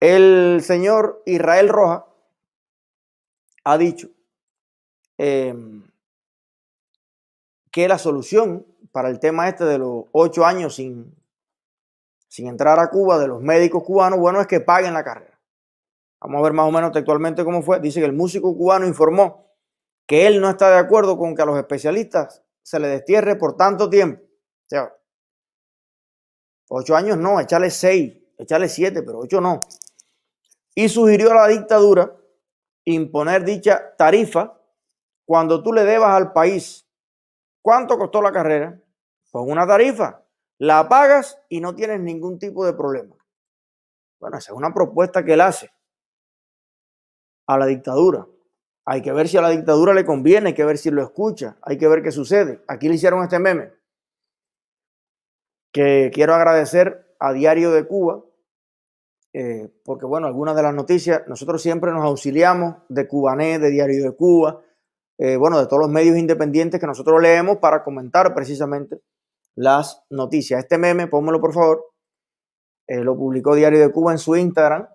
El señor Israel Roja ha dicho em, que la solución para el tema este de los ocho años sin, sin entrar a Cuba de los médicos cubanos, bueno, es que paguen la carrera. Vamos a ver más o menos textualmente cómo fue. Dice que el músico cubano informó que él no está de acuerdo con que a los especialistas se les destierre por tanto tiempo. O sea, ocho años no, echarle seis, echarle siete, pero ocho no. Y sugirió a la dictadura imponer dicha tarifa cuando tú le debas al país ¿Cuánto costó la carrera? Pues una tarifa. La pagas y no tienes ningún tipo de problema. Bueno, esa es una propuesta que él hace a la dictadura. Hay que ver si a la dictadura le conviene, hay que ver si lo escucha, hay que ver qué sucede. Aquí le hicieron este meme que quiero agradecer a Diario de Cuba, eh, porque bueno, algunas de las noticias, nosotros siempre nos auxiliamos de Cubané, de Diario de Cuba, eh, bueno, de todos los medios independientes que nosotros leemos para comentar precisamente las noticias. Este meme, pónmelo por favor, eh, lo publicó Diario de Cuba en su Instagram,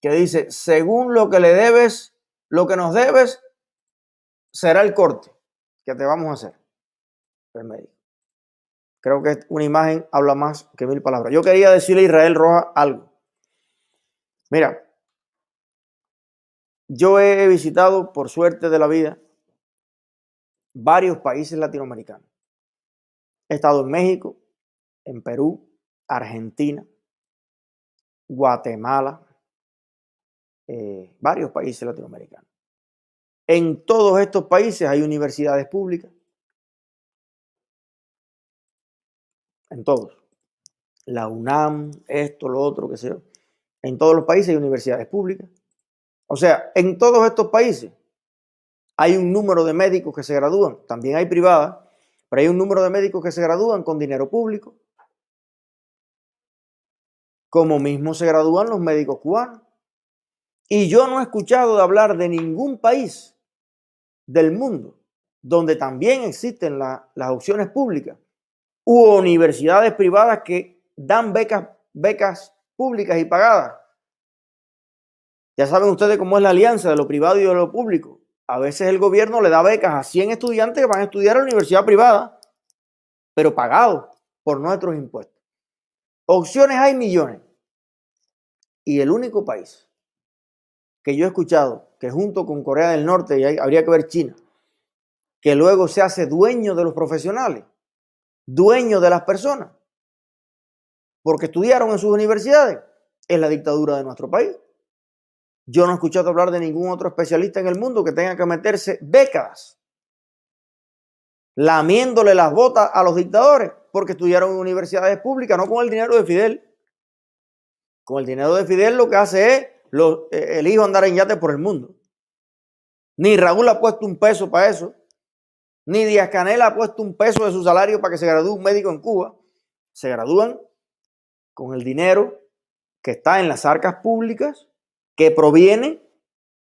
que dice, según lo que le debes, lo que nos debes, será el corte que te vamos a hacer. El médico. Creo que una imagen habla más que mil palabras. Yo quería decirle a Israel Roja algo. Mira, yo he visitado, por suerte de la vida, varios países latinoamericanos. He estado en México, en Perú, Argentina, Guatemala, eh, varios países latinoamericanos. En todos estos países hay universidades públicas. En todos. La UNAM, esto, lo otro, qué sé yo. En todos los países hay universidades públicas. O sea, en todos estos países hay un número de médicos que se gradúan, también hay privadas, pero hay un número de médicos que se gradúan con dinero público, como mismo se gradúan los médicos cubanos. Y yo no he escuchado de hablar de ningún país del mundo donde también existen las opciones públicas u universidades privadas que dan becas, becas públicas y pagadas. Ya saben ustedes cómo es la alianza de lo privado y de lo público. A veces el gobierno le da becas a 100 estudiantes que van a estudiar a la universidad privada, pero pagados por nuestros impuestos. Opciones hay millones. Y el único país que yo he escuchado que junto con Corea del Norte, y habría que ver China, que luego se hace dueño de los profesionales, dueño de las personas, porque estudiaron en sus universidades, es la dictadura de nuestro país. Yo no he escuchado hablar de ningún otro especialista en el mundo que tenga que meterse décadas lamiéndole las botas a los dictadores porque estudiaron en universidades públicas, no con el dinero de Fidel. Con el dinero de Fidel lo que hace es eh, el hijo andar en yate por el mundo. Ni Raúl ha puesto un peso para eso. Ni Díaz Canela ha puesto un peso de su salario para que se gradúe un médico en Cuba. Se gradúan con el dinero que está en las arcas públicas que proviene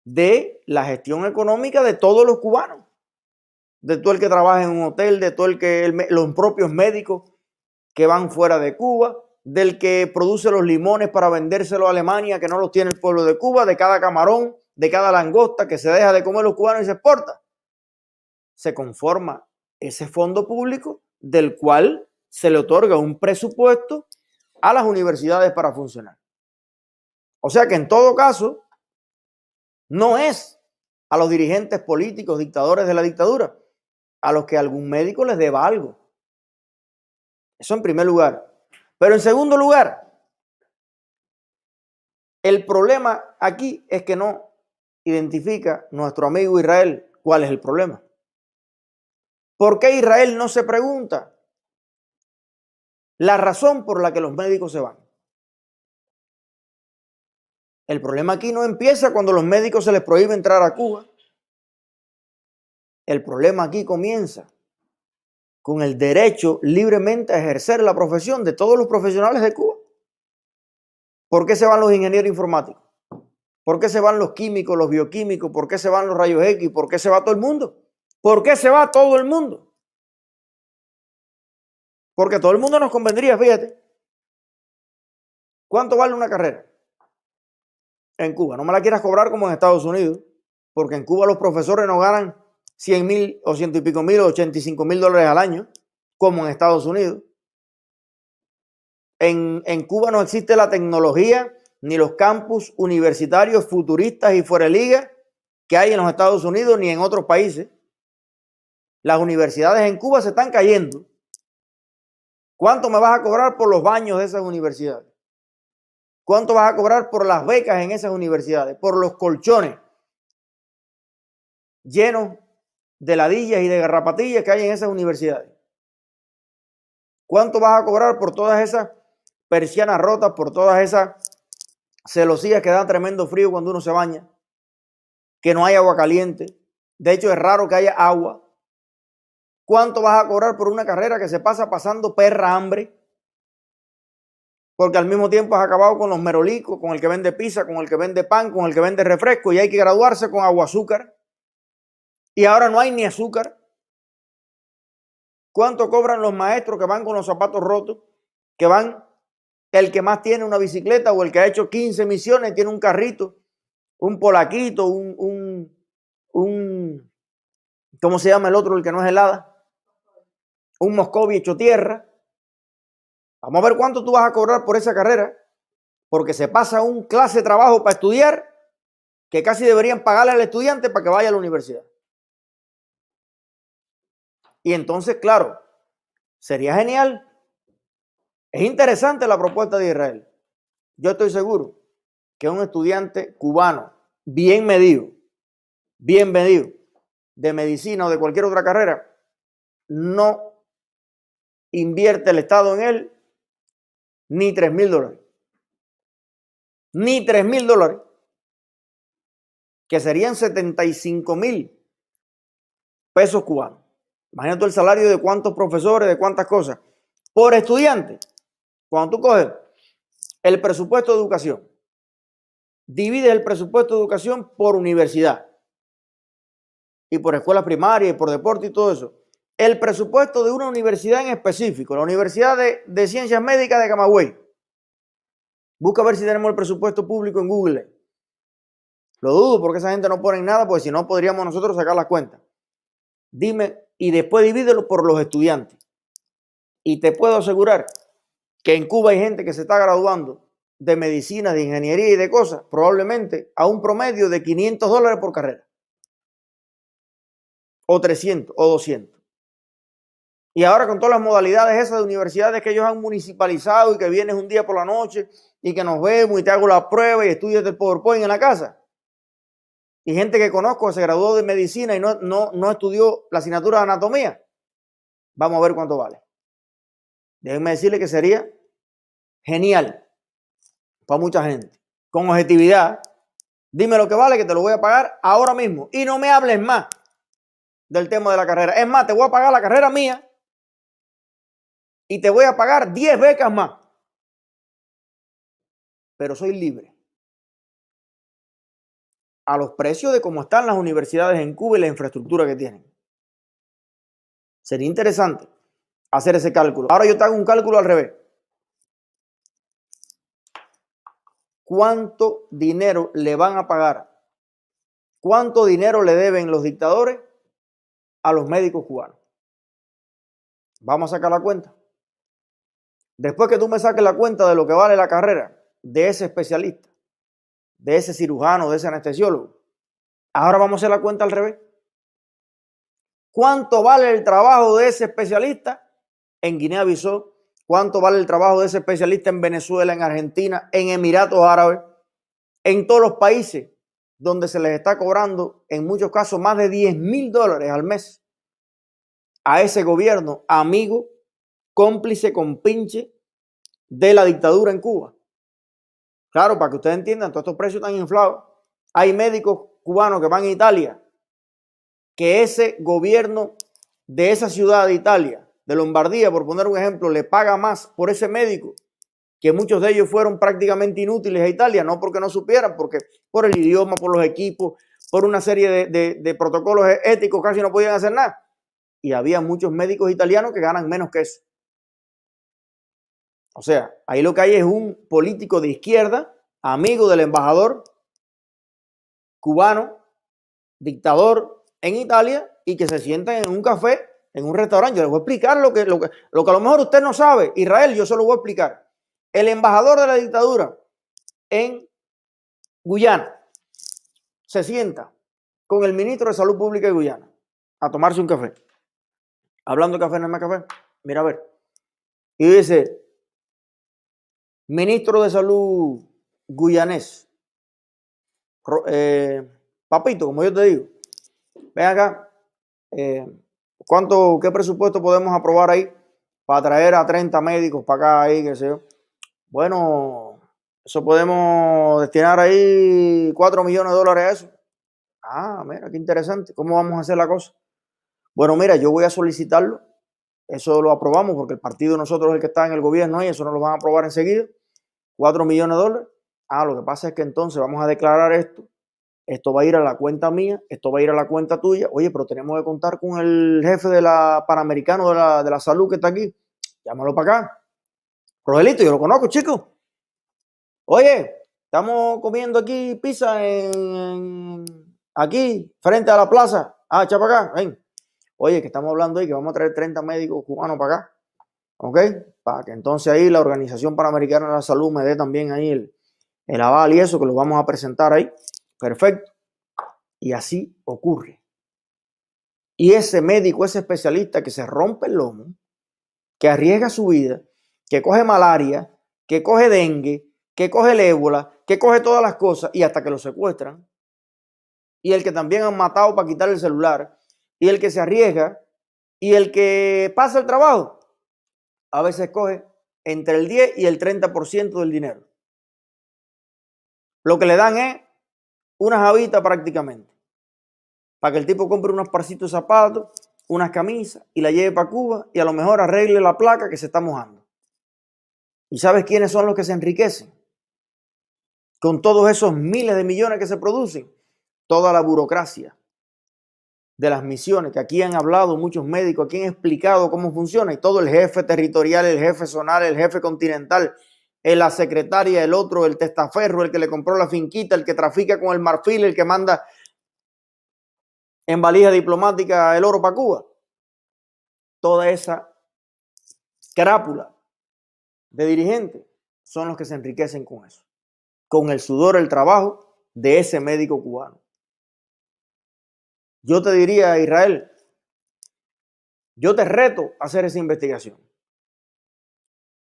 de la gestión económica de todos los cubanos, de todo el que trabaja en un hotel, de todo el que los propios médicos que van fuera de Cuba, del que produce los limones para vendérselo a Alemania, que no los tiene el pueblo de Cuba, de cada camarón, de cada langosta que se deja de comer los cubanos y se exporta. Se conforma ese fondo público del cual se le otorga un presupuesto a las universidades para funcionar. O sea que en todo caso, no es a los dirigentes políticos, dictadores de la dictadura, a los que algún médico les deba algo. Eso en primer lugar. Pero en segundo lugar, el problema aquí es que no identifica nuestro amigo Israel cuál es el problema. ¿Por qué Israel no se pregunta la razón por la que los médicos se van? El problema aquí no empieza cuando los médicos se les prohíbe entrar a Cuba. El problema aquí comienza con el derecho libremente a ejercer la profesión de todos los profesionales de Cuba. ¿Por qué se van los ingenieros informáticos? ¿Por qué se van los químicos, los bioquímicos? ¿Por qué se van los rayos X? ¿Por qué se va todo el mundo? ¿Por qué se va todo el mundo? Porque todo el mundo nos convendría, fíjate. ¿Cuánto vale una carrera? En Cuba. No me la quieras cobrar como en Estados Unidos, porque en Cuba los profesores no ganan 100 mil o ciento y pico mil o 85 mil dólares al año, como en Estados Unidos. En, en, Cuba no existe la tecnología ni los campus universitarios futuristas y fuera de liga que hay en los Estados Unidos ni en otros países. Las universidades en Cuba se están cayendo. ¿Cuánto me vas a cobrar por los baños de esas universidades? ¿Cuánto vas a cobrar por las becas en esas universidades? Por los colchones llenos de ladillas y de garrapatillas que hay en esas universidades. ¿Cuánto vas a cobrar por todas esas persianas rotas, por todas esas celosías que dan tremendo frío cuando uno se baña? Que no hay agua caliente. De hecho, es raro que haya agua. ¿Cuánto vas a cobrar por una carrera que se pasa pasando perra hambre? Porque al mismo tiempo has acabado con los merolicos, con el que vende pizza, con el que vende pan, con el que vende refresco y hay que graduarse con agua azúcar. Y ahora no hay ni azúcar. ¿Cuánto cobran los maestros que van con los zapatos rotos? Que van el que más tiene una bicicleta o el que ha hecho 15 misiones tiene un carrito, un polaquito, un, un, un ¿cómo se llama el otro, el que no es helada? Un Moscovi hecho tierra Vamos a ver cuánto tú vas a cobrar por esa carrera, porque se pasa un clase de trabajo para estudiar que casi deberían pagarle al estudiante para que vaya a la universidad. Y entonces, claro, sería genial. Es interesante la propuesta de Israel. Yo estoy seguro que un estudiante cubano bien medido, bien medido, de medicina o de cualquier otra carrera, no invierte el Estado en él ni 3 mil dólares. Ni 3 mil dólares. Que serían 75 mil pesos cubanos. Imagínate el salario de cuántos profesores, de cuántas cosas. Por estudiante. Cuando tú coges el presupuesto de educación, divides el presupuesto de educación por universidad y por escuela primaria y por deporte y todo eso el presupuesto de una universidad en específico, la Universidad de, Ciencias Médicas de Camagüey. Busca ver si tenemos el presupuesto público en Google. Lo dudo porque esa gente no pone nada, porque si no podríamos nosotros sacar las cuentas. Dime, y después divídelo por los estudiantes. Y te puedo asegurar que en Cuba hay gente que se está graduando de medicina, de ingeniería y de cosas, probablemente a un promedio de 500 dólares por carrera. O 300 o 200. Y ahora con todas las modalidades esas de universidades que ellos han municipalizado y que vienes un día por la noche y que nos vemos y te hago la prueba y estudias el PowerPoint en la casa. Y gente que conozco se graduó de medicina y no, no, no estudió la asignatura de anatomía. Vamos a ver cuánto vale. Déjenme decirle que sería genial para mucha gente. Con objetividad, dime lo que vale, que te lo voy a pagar ahora mismo. Y no me hables más del tema de la carrera. Es más, te voy a pagar la carrera mía y te voy a pagar 10 becas más. Pero soy libre. A los precios de cómo están las universidades en Cuba y la infraestructura que tienen. Sería interesante hacer ese cálculo. Ahora yo te hago un cálculo al revés. ¿Cuánto dinero le van a pagar? ¿Cuánto dinero le deben los dictadores a los médicos cubanos? Vamos a sacar la cuenta. Después que tú me saques la cuenta de lo que vale la carrera de ese especialista, de ese cirujano, de ese anestesiólogo, ahora vamos a hacer la cuenta al revés. ¿Cuánto vale el trabajo de ese especialista en Guinea-Bissau? ¿Cuánto vale el trabajo de ese especialista en Venezuela, en Argentina, en Emiratos Árabes, en todos los países donde se les está cobrando, en muchos casos, más de 10 mil dólares al mes a ese gobierno amigo cómplice con pinche de la dictadura en Cuba. Claro, para que ustedes entiendan, todos estos precios están inflados. Hay médicos cubanos que van a Italia, que ese gobierno de esa ciudad de Italia, de Lombardía, por poner un ejemplo, le paga más por ese médico, que muchos de ellos fueron prácticamente inútiles a Italia, no porque no supieran, porque por el idioma, por los equipos, por una serie de, de protocolos éticos, casi no podían hacer nada. Y había muchos médicos italianos que ganan menos que eso. O sea, ahí lo que hay es un político de izquierda, amigo del embajador cubano, dictador en Italia y que se sientan en un café, en un restaurante. Yo les voy a explicar lo que, lo que, lo que a lo mejor usted no sabe. Israel, yo se lo voy a explicar. El embajador de la dictadura en Guyana se sienta con el ministro de Salud Pública de Guyana a tomarse un café. Hablando de café, no es más café. Mira a ver. Y dice, ministro de Salud guyanés, eh, papito, como yo te digo, ven acá, eh, ¿cuánto, qué presupuesto podemos aprobar ahí para traer a 30 médicos para acá ahí, qué sé yo? Bueno, eso podemos destinar ahí 4 millones de dólares a eso. Ah, mira, qué interesante. ¿Cómo vamos a hacer la cosa? Bueno, mira, yo voy a solicitarlo. Eso lo aprobamos porque el partido de nosotros es el que está en el gobierno y eso no lo van a aprobar enseguida. 4 millones de dólares. Ah, lo que pasa es que entonces vamos a declarar esto. Esto va a ir a la cuenta mía, esto va a ir a la cuenta tuya. Oye, pero tenemos que contar con el jefe de la Panamericano de la, de la salud que está aquí. Llámalo para acá. Rogelito, yo lo conozco, chico. Oye, estamos comiendo aquí pizza en, aquí, frente a la plaza. Ah, echa para acá. Oye, que estamos hablando ahí que vamos a traer 30 médicos cubanos para acá. ¿Ok? Para que entonces ahí la Organización Panamericana de la Salud me dé también ahí el, el aval y eso que lo vamos a presentar ahí. Perfecto. Y así ocurre. Y ese médico, ese especialista que se rompe el lomo, que arriesga su vida, que coge malaria, que coge dengue, que coge el ébola, que coge todas las cosas y hasta que lo secuestran. Y el que también han matado para quitar el celular. Y el que se arriesga. Y el que pasa el trabajo. A veces coge entre el 10 y el 30% del dinero. Lo que le dan es una javita prácticamente. Para que el tipo compre unos parcitos de zapatos, unas camisas y la lleve para Cuba y a lo mejor arregle la placa que se está mojando. ¿Y sabes quiénes son los que se enriquecen? con todos esos miles de millones que se producen, toda la burocracia de las misiones, que aquí han hablado muchos médicos, aquí han explicado cómo funciona, y todo el jefe territorial, el jefe zonal, el jefe continental, la secretaria, el otro, el testaferro, el que le compró la finquita, el que trafica con el marfil, el que manda en valija diplomática el oro para Cuba. Toda esa crápula de dirigentes son los que se enriquecen con eso con el sudor, el trabajo de ese médico cubano. Yo te diría, Israel, yo te reto a hacer esa investigación.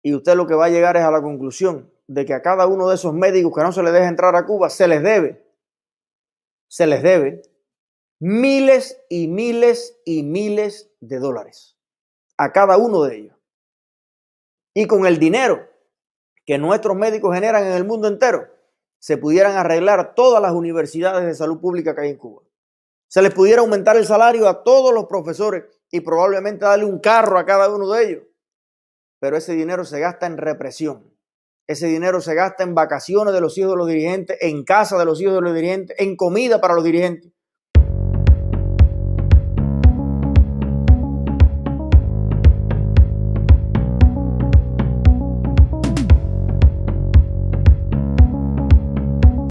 Y usted lo que va a llegar es a la conclusión de que a cada uno de esos médicos que no se les deja entrar a Cuba se les debe, se les debe miles y miles y miles de dólares a cada uno de ellos. Y con el dinero que nuestros médicos generan en el mundo entero, se pudieran arreglar todas las universidades de salud pública que hay en Cuba. Se les pudiera aumentar el salario a todos los profesores y probablemente darle un carro a cada uno de ellos. Pero ese dinero se gasta en represión. Ese dinero se gasta en vacaciones de los hijos de los dirigentes, en casa de los hijos de los dirigentes, en comida para los dirigentes.